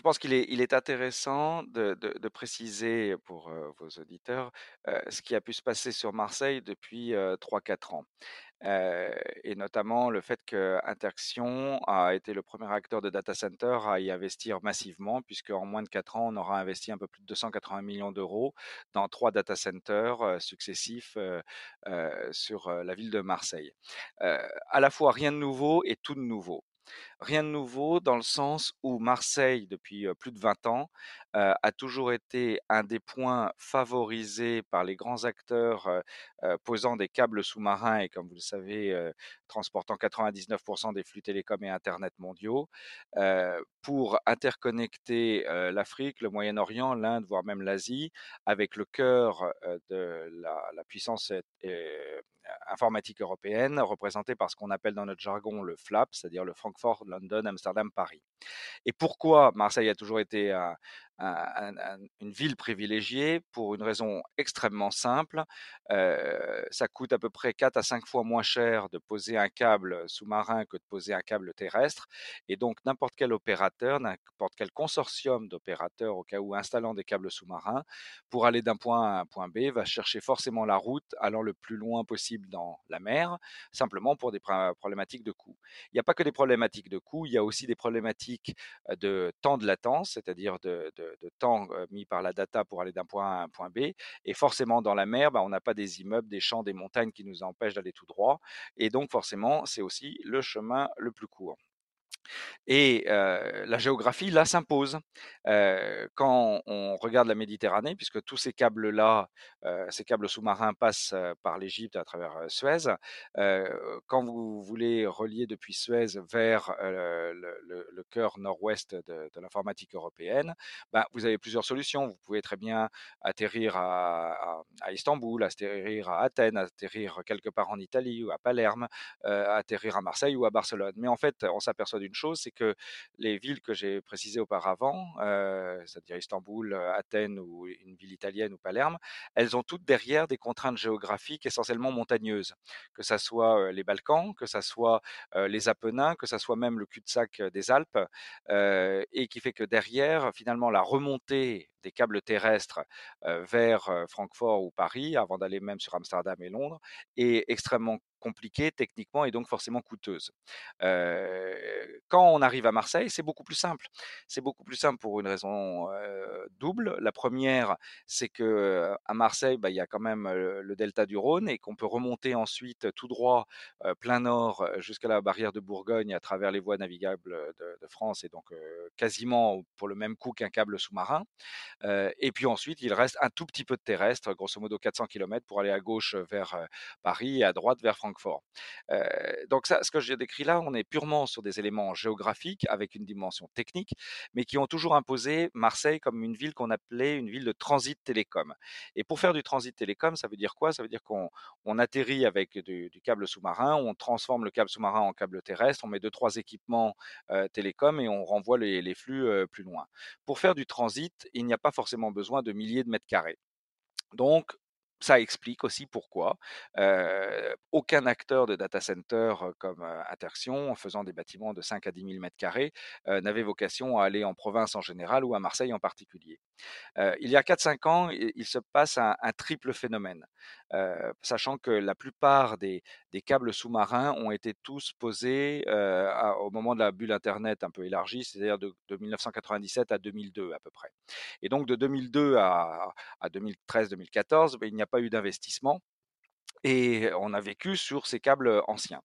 je pense qu'il est, intéressant de, préciser pour euh, vos auditeurs euh, ce qui a pu se passer sur Marseille depuis euh, 3-4 ans. Euh, et notamment le fait que Interxion a été le premier acteur de data center à y investir massivement, puisque en moins de 4 ans, on aura investi un peu plus de 280 millions d'euros dans trois data centers successifs sur la ville de Marseille. À la fois rien de nouveau et tout de nouveau. Rien de nouveau dans le sens où Marseille, depuis plus de 20 ans, a toujours été un des points favorisés par les grands acteurs posant des câbles sous-marins et, comme vous le savez, transportant 99% des flux télécoms et Internet mondiaux pour interconnecter l'Afrique, le Moyen-Orient, l'Inde, voire même l'Asie, avec le cœur de la, la puissance informatique européenne, représentée par ce qu'on appelle dans notre jargon le FLAP, c'est-à-dire le Francfort, London, Amsterdam, Paris. Et pourquoi Marseille a toujours été un, un, un, une ville privilégiée Pour une raison extrêmement simple. Euh, ça coûte à peu près 4 à 5 fois moins cher de poser un câble sous-marin que de poser un câble terrestre. Et donc n'importe quel opérateur, n'importe quel consortium d'opérateurs, au cas où installant des câbles sous-marins, pour aller d'un point A à un point B, va chercher forcément la route allant le plus loin possible dans la mer, simplement pour des problématiques de coût. Il n'y a pas que des problématiques de coût, il y a aussi des problématiques de temps de latence, c'est-à-dire de, de, temps mis par la data pour aller d'un point A à un point B. Et forcément, dans la mer, bah, on n'a pas des immeubles, des champs, des montagnes qui nous empêchent d'aller tout droit. Et donc, forcément, c'est aussi le chemin le plus court. Et la géographie, là, s'impose. Quand on regarde la Méditerranée, puisque tous ces câbles-là, ces câbles sous-marins passent par l'Égypte à travers Suez, quand vous voulez relier depuis Suez vers le, cœur nord-ouest de, l'informatique européenne, ben, vous avez plusieurs solutions. Vous pouvez très bien atterrir à, à, à, Istanbul, atterrir à Athènes, atterrir quelque part en Italie ou à Palerme, atterrir à Marseille ou à Barcelone. Mais en fait, on s'aperçoit d'une chose, c'est que les villes que j'ai précisées auparavant, euh, c'est-à-dire Istanbul, Athènes ou une ville italienne ou Palerme, elles ont toutes derrière des contraintes géographiques essentiellement montagneuses, que ça soit les Balkans, que ça soit euh, les Apennins, que ça soit même le cul-de-sac des Alpes, euh, et qui fait que derrière, finalement, la remontée des câbles terrestres euh, vers euh, Francfort ou Paris, avant d'aller même sur Amsterdam et Londres, est extrêmement compliquée techniquement et donc forcément coûteuse. Quand on arrive à Marseille, c'est beaucoup plus simple. C'est beaucoup plus simple pour une raison double. La première, c'est que à Marseille, bah, il y a quand même le, delta du Rhône et qu'on peut remonter ensuite tout droit plein nord jusqu'à la barrière de Bourgogne à travers les voies navigables de, France et donc quasiment pour le même coût qu'un câble sous-marin. Et puis ensuite, il reste un tout petit peu de terrestre, grosso modo 400 km pour aller à gauche vers Paris et à droite vers Francfort. Euh, donc ce que j'ai décrit là, on est purement sur des éléments géographiques avec une dimension technique, mais qui ont toujours imposé Marseille comme une ville qu'on appelait une ville de transit télécom. Et pour faire du transit télécom, ça veut dire quoi? Ça veut dire qu'on on atterrit avec du, câble sous-marin, on transforme le câble sous-marin en câble terrestre, on met deux trois équipements télécom et on renvoie les, flux plus loin. Pour faire du transit, il n'y a pas forcément besoin de milliers de mètres carrés. Donc, ça explique aussi pourquoi aucun acteur de data center comme euh, Interxion, en faisant des bâtiments de 5 à 10 000 mètres carrés, n'avait vocation à aller en province en général ou à Marseille en particulier. Il y a 4-5 ans, il, se passe un, triple phénomène, sachant que la plupart des, câbles sous-marins ont été tous posés au moment de la bulle Internet un peu élargie, c'est-à-dire de, de, 1997 à 2002 à peu près. Et donc de 2002 à, à 2013-2014, ben, il n'y a pas eu d'investissement et on a vécu sur ces câbles anciens.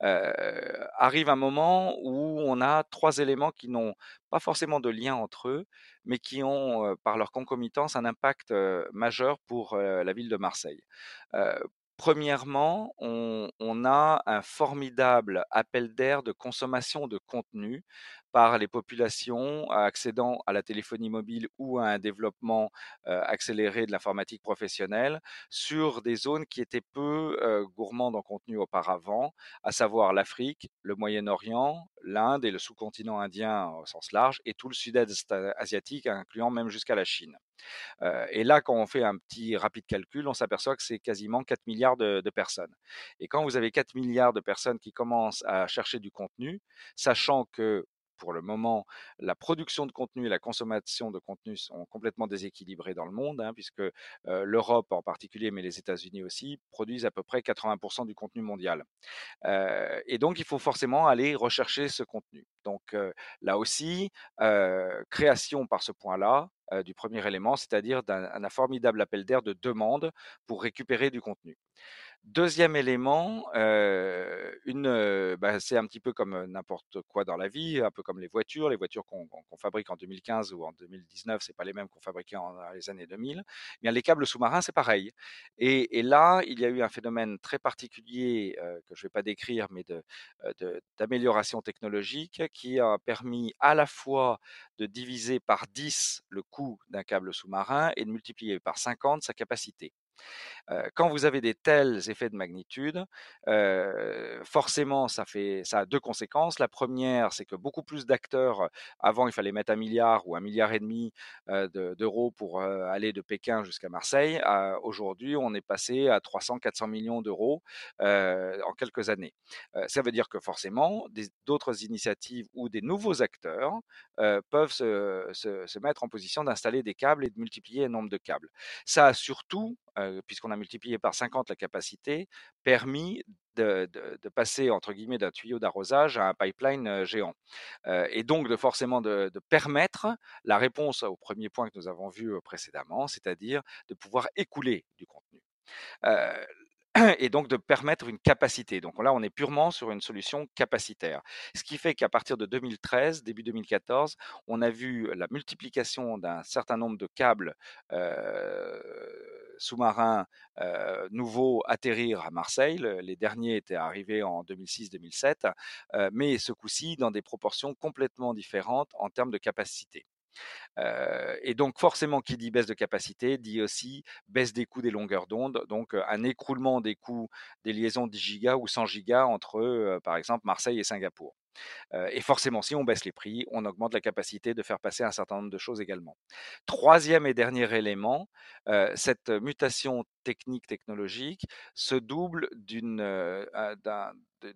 Arrive un moment où on a trois éléments qui n'ont pas forcément de lien entre eux, mais qui ont, par leur concomitance, un impact majeur pour la ville de Marseille. Premièrement, on, a un formidable appel d'air de consommation de contenu par les populations accédant à la téléphonie mobile ou à un développement euh, accéléré de l'informatique professionnelle sur des zones qui étaient peu euh, gourmandes en contenu auparavant, à savoir l'Afrique, le Moyen-Orient, l'Inde et le sous-continent indien au sens large, et tout le sud-est asiatique, incluant même jusqu'à la Chine. Et là, quand on fait un petit rapide calcul, on s'aperçoit que c'est quasiment 4 milliards de, personnes. Et quand vous avez 4 milliards de personnes qui commencent à chercher du contenu, sachant que pour le moment, la production de contenu et la consommation de contenu sont complètement déséquilibrées dans le monde, hein, puisque l'Europe en particulier, mais les États-Unis aussi, produisent à peu près 80% du contenu mondial. Et donc, il faut forcément aller rechercher ce contenu. Donc, là aussi, création par ce point-là, du premier élément, c'est-à-dire d'un formidable appel d'air de demande pour récupérer du contenu. Deuxième élément, euh, euh, bah, c'est un petit peu comme n'importe quoi dans la vie, un peu comme les voitures. Les voitures qu'on fabrique en 2015 ou en 2019, c'est pas les mêmes qu'on fabriquait dans les années 2000. Eh bien, les câbles sous-marins, c'est pareil. Et, là, il y a eu un phénomène très particulier euh, que je vais pas décrire, mais d'amélioration technologique qui a permis à la fois de diviser par 10 le coût d'un câble sous-marin et de multiplier par 50 sa capacité quand vous avez des tels effets de magnitude, forcément, ça, fait, ça a deux conséquences. La première, c'est que beaucoup plus d'acteurs, avant, il fallait mettre un milliard ou un milliard et demi d'euros pour aller de Pékin jusqu'à Marseille. Aujourd'hui, on est passé à 300, 400 millions d'euros en quelques années. ça veut dire que forcément, d'autres initiatives ou des nouveaux acteurs peuvent se, mettre en position d'installer des câbles et de multiplier le nombre de câbles. Ça a surtout puisqu'on a multiplié par 50 la capacité, permis de, passer entre guillemets d'un tuyau d'arrosage à un pipeline géant. et donc de forcément de, permettre la réponse au premier point que nous avons vu précédemment, c'est-à-dire de pouvoir écouler du contenu et donc de permettre une capacité. Donc là, on est purement sur une solution capacitaire. Ce qui fait qu'à partir de 2013, début 2014, on a vu la multiplication d'un certain nombre de câbles euh, sous-marins nouveaux atterrir à Marseille. Les derniers étaient arrivés en 2006-2007, euh, mais ce coup-ci dans des proportions complètement différentes en termes de capacité et donc forcément, qui dit baisse de capacité, dit aussi baisse des coûts des longueurs d'onde, donc un écroulement des coûts des liaisons 10 gigas ou 100 gigas entre, par exemple, Marseille et Singapour. et forcément, si on baisse les prix, on augmente la capacité de faire passer un certain nombre de choses également. Troisième et dernier élément, cette mutation technique technologique se double d'une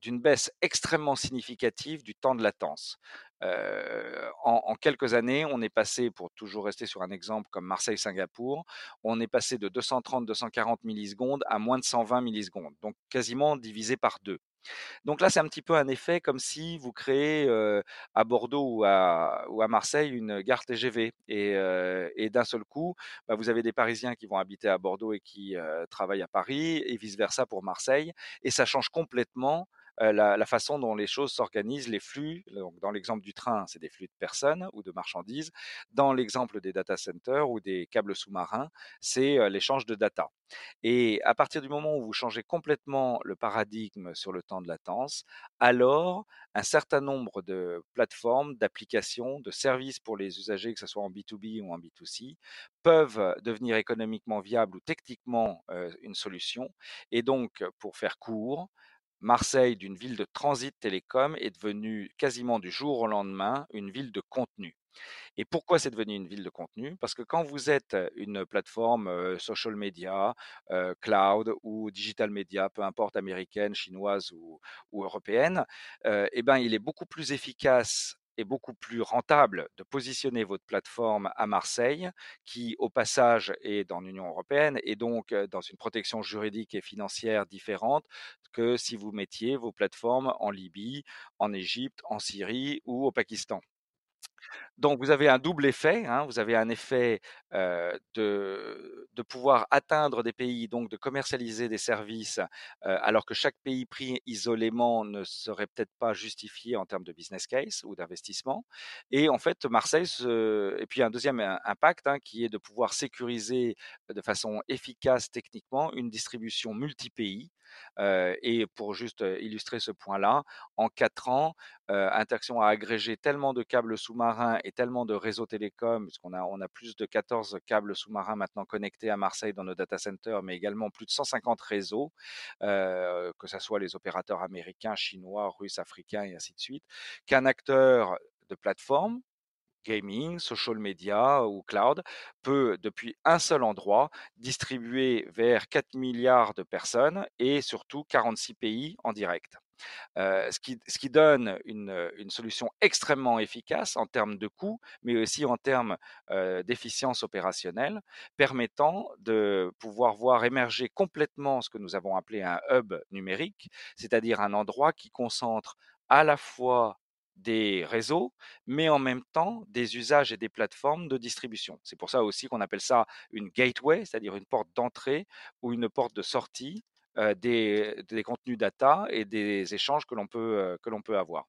d'une baisse extrêmement significative du temps de latence. En, quelques années, on est passé, pour toujours rester sur un exemple comme Marseille-Singapour, on est passé de 230-240 millisecondes à moins de 120 millisecondes, donc quasiment divisé par deux. Donc là, c'est un petit peu un effet comme si vous créez à Bordeaux ou à, Marseille une gare TGV et, d'un seul coup, bah, vous avez des Parisiens qui vont habiter à Bordeaux et qui travaillent à Paris et vice versa pour Marseille et ça change complètement la, façon dont les choses s'organisent, les flux. Donc, dans l'exemple du train, c'est des flux de personnes ou de marchandises. Dans l'exemple des data centers ou des câbles sous-marins, c'est l'échange de data. Et à partir du moment où vous changez complètement le paradigme sur le temps de latence, alors un certain nombre de plateformes, d'applications, de services pour les usagers, que ce soit en B2B ou en B2C, peuvent devenir économiquement viables ou techniquement une solution. Et donc, pour faire court, Marseille, d'une ville de transit télécom, est devenue quasiment du jour au lendemain une ville de contenu. Et pourquoi c'est devenu une ville de contenu? Parce que quand vous êtes une plateforme social media, cloud ou digital media, peu importe américaine, chinoise ou, européenne, eh ben, il est beaucoup plus efficace est beaucoup plus rentable de positionner votre plateforme à Marseille, qui au passage est dans l'Union européenne et donc dans une protection juridique et financière différente que si vous mettiez vos plateformes en Libye, en Égypte, en Syrie ou au Pakistan. Donc vous avez un double effet, hein. vous avez un effet de, pouvoir atteindre des pays, donc de commercialiser des services, alors que chaque pays pris isolément ne serait peut-être pas justifié en termes de business case ou d'investissement. Et en fait, Marseille, se... et puis un deuxième impact hein, qui est de pouvoir sécuriser de façon efficace techniquement une distribution multi-pays et pour juste illustrer ce point-là, en quatre ans, Interaction a agrégé tellement de câbles sous-marins et tellement de réseaux télécoms, puisqu'on a, plus de 14 câbles sous-marins maintenant connectés à Marseille dans nos data centers, mais également plus de 150 réseaux, que ce soit les opérateurs américains, chinois, russes, africains et ainsi de suite, qu'un acteur de plateforme gaming, social media ou cloud peut, depuis un seul endroit, distribuer vers 4 milliards de personnes et surtout 46 pays en direct. Ce, qui, donne une, solution extrêmement efficace en termes de coût, mais aussi en termes d'efficience opérationnelle, permettant de pouvoir voir émerger complètement ce que nous avons appelé un hub numérique, c'est-à-dire un endroit qui concentre à la fois des réseaux, mais en même temps des usages et des plateformes de distribution. C'est pour ça aussi qu'on appelle ça une gateway, c'est-à-dire une porte d'entrée ou une porte de sortie des, des, contenus data et des échanges que l'on peut, euh, que l'on peut avoir.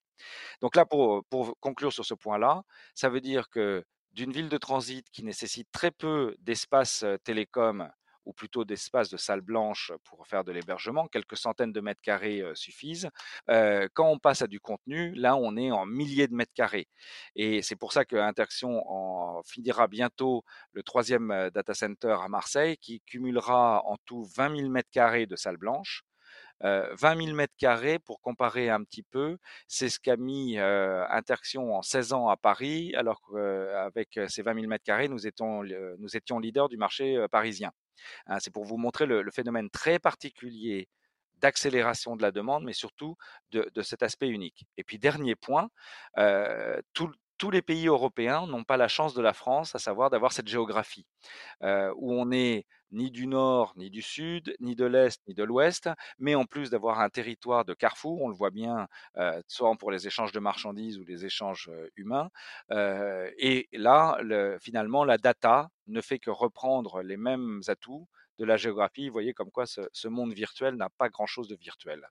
Donc là, pour, pour conclure sur ce point-là, ça veut dire que d'une ville de transit qui nécessite très peu d'espace euh, télécom ou plutôt d'espace de salle blanche pour faire de l'hébergement, quelques centaines de mètres carrés suffisent. quand on passe à du contenu, là, on est en milliers de mètres carrés. Et c'est pour ça que Interaction finira bientôt le troisième data center à Marseille, qui cumulera en tout 20 000 mètres carrés de salle blanche. Euh, 20 000 mètres carrés, pour comparer un petit peu, c'est ce qu'a mis euh, en 16 ans à Paris, alors qu'avec ces 20 000 mètres carrés, nous étions, nous étions leaders du marché parisien. Hein, c'est pour vous montrer le, phénomène très particulier d'accélération de la demande, mais surtout de, cet aspect unique. Et puis dernier point, euh, tous les pays européens n'ont pas la chance de la France, à savoir d'avoir cette géographie, euh, où on est ni du nord, ni du sud, ni de l'est, ni de l'ouest, mais en plus d'avoir un territoire de carrefour, on le voit bien, euh, soit pour les échanges de marchandises ou les échanges euh, humains. Euh, et là, le, finalement, la data ne fait que reprendre les mêmes atouts de la géographie. Vous voyez comme quoi ce, ce monde virtuel n'a pas grand-chose de virtuel.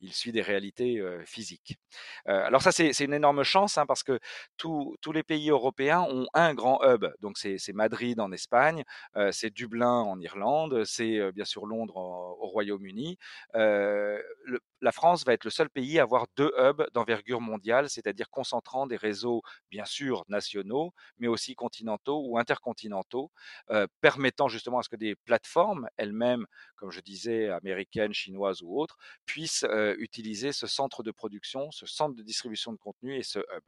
Il suit des réalités euh, physiques. Euh, alors ça, c'est une énorme chance hein, parce que tous les pays européens ont un grand hub. Donc c'est Madrid en Espagne, euh, c'est Dublin en Irlande, c'est bien sûr Londres au, Royaume-Uni. La France va être le seul pays à avoir deux hubs d'envergure mondiale, c'est-à-dire concentrant des réseaux bien sûr nationaux, mais aussi continentaux ou intercontinentaux, permettant justement à ce que des plateformes elles-mêmes, comme je disais, américaines, chinoises ou autres, puissent utiliser ce centre de production, ce centre de distribution de contenu et ce hub.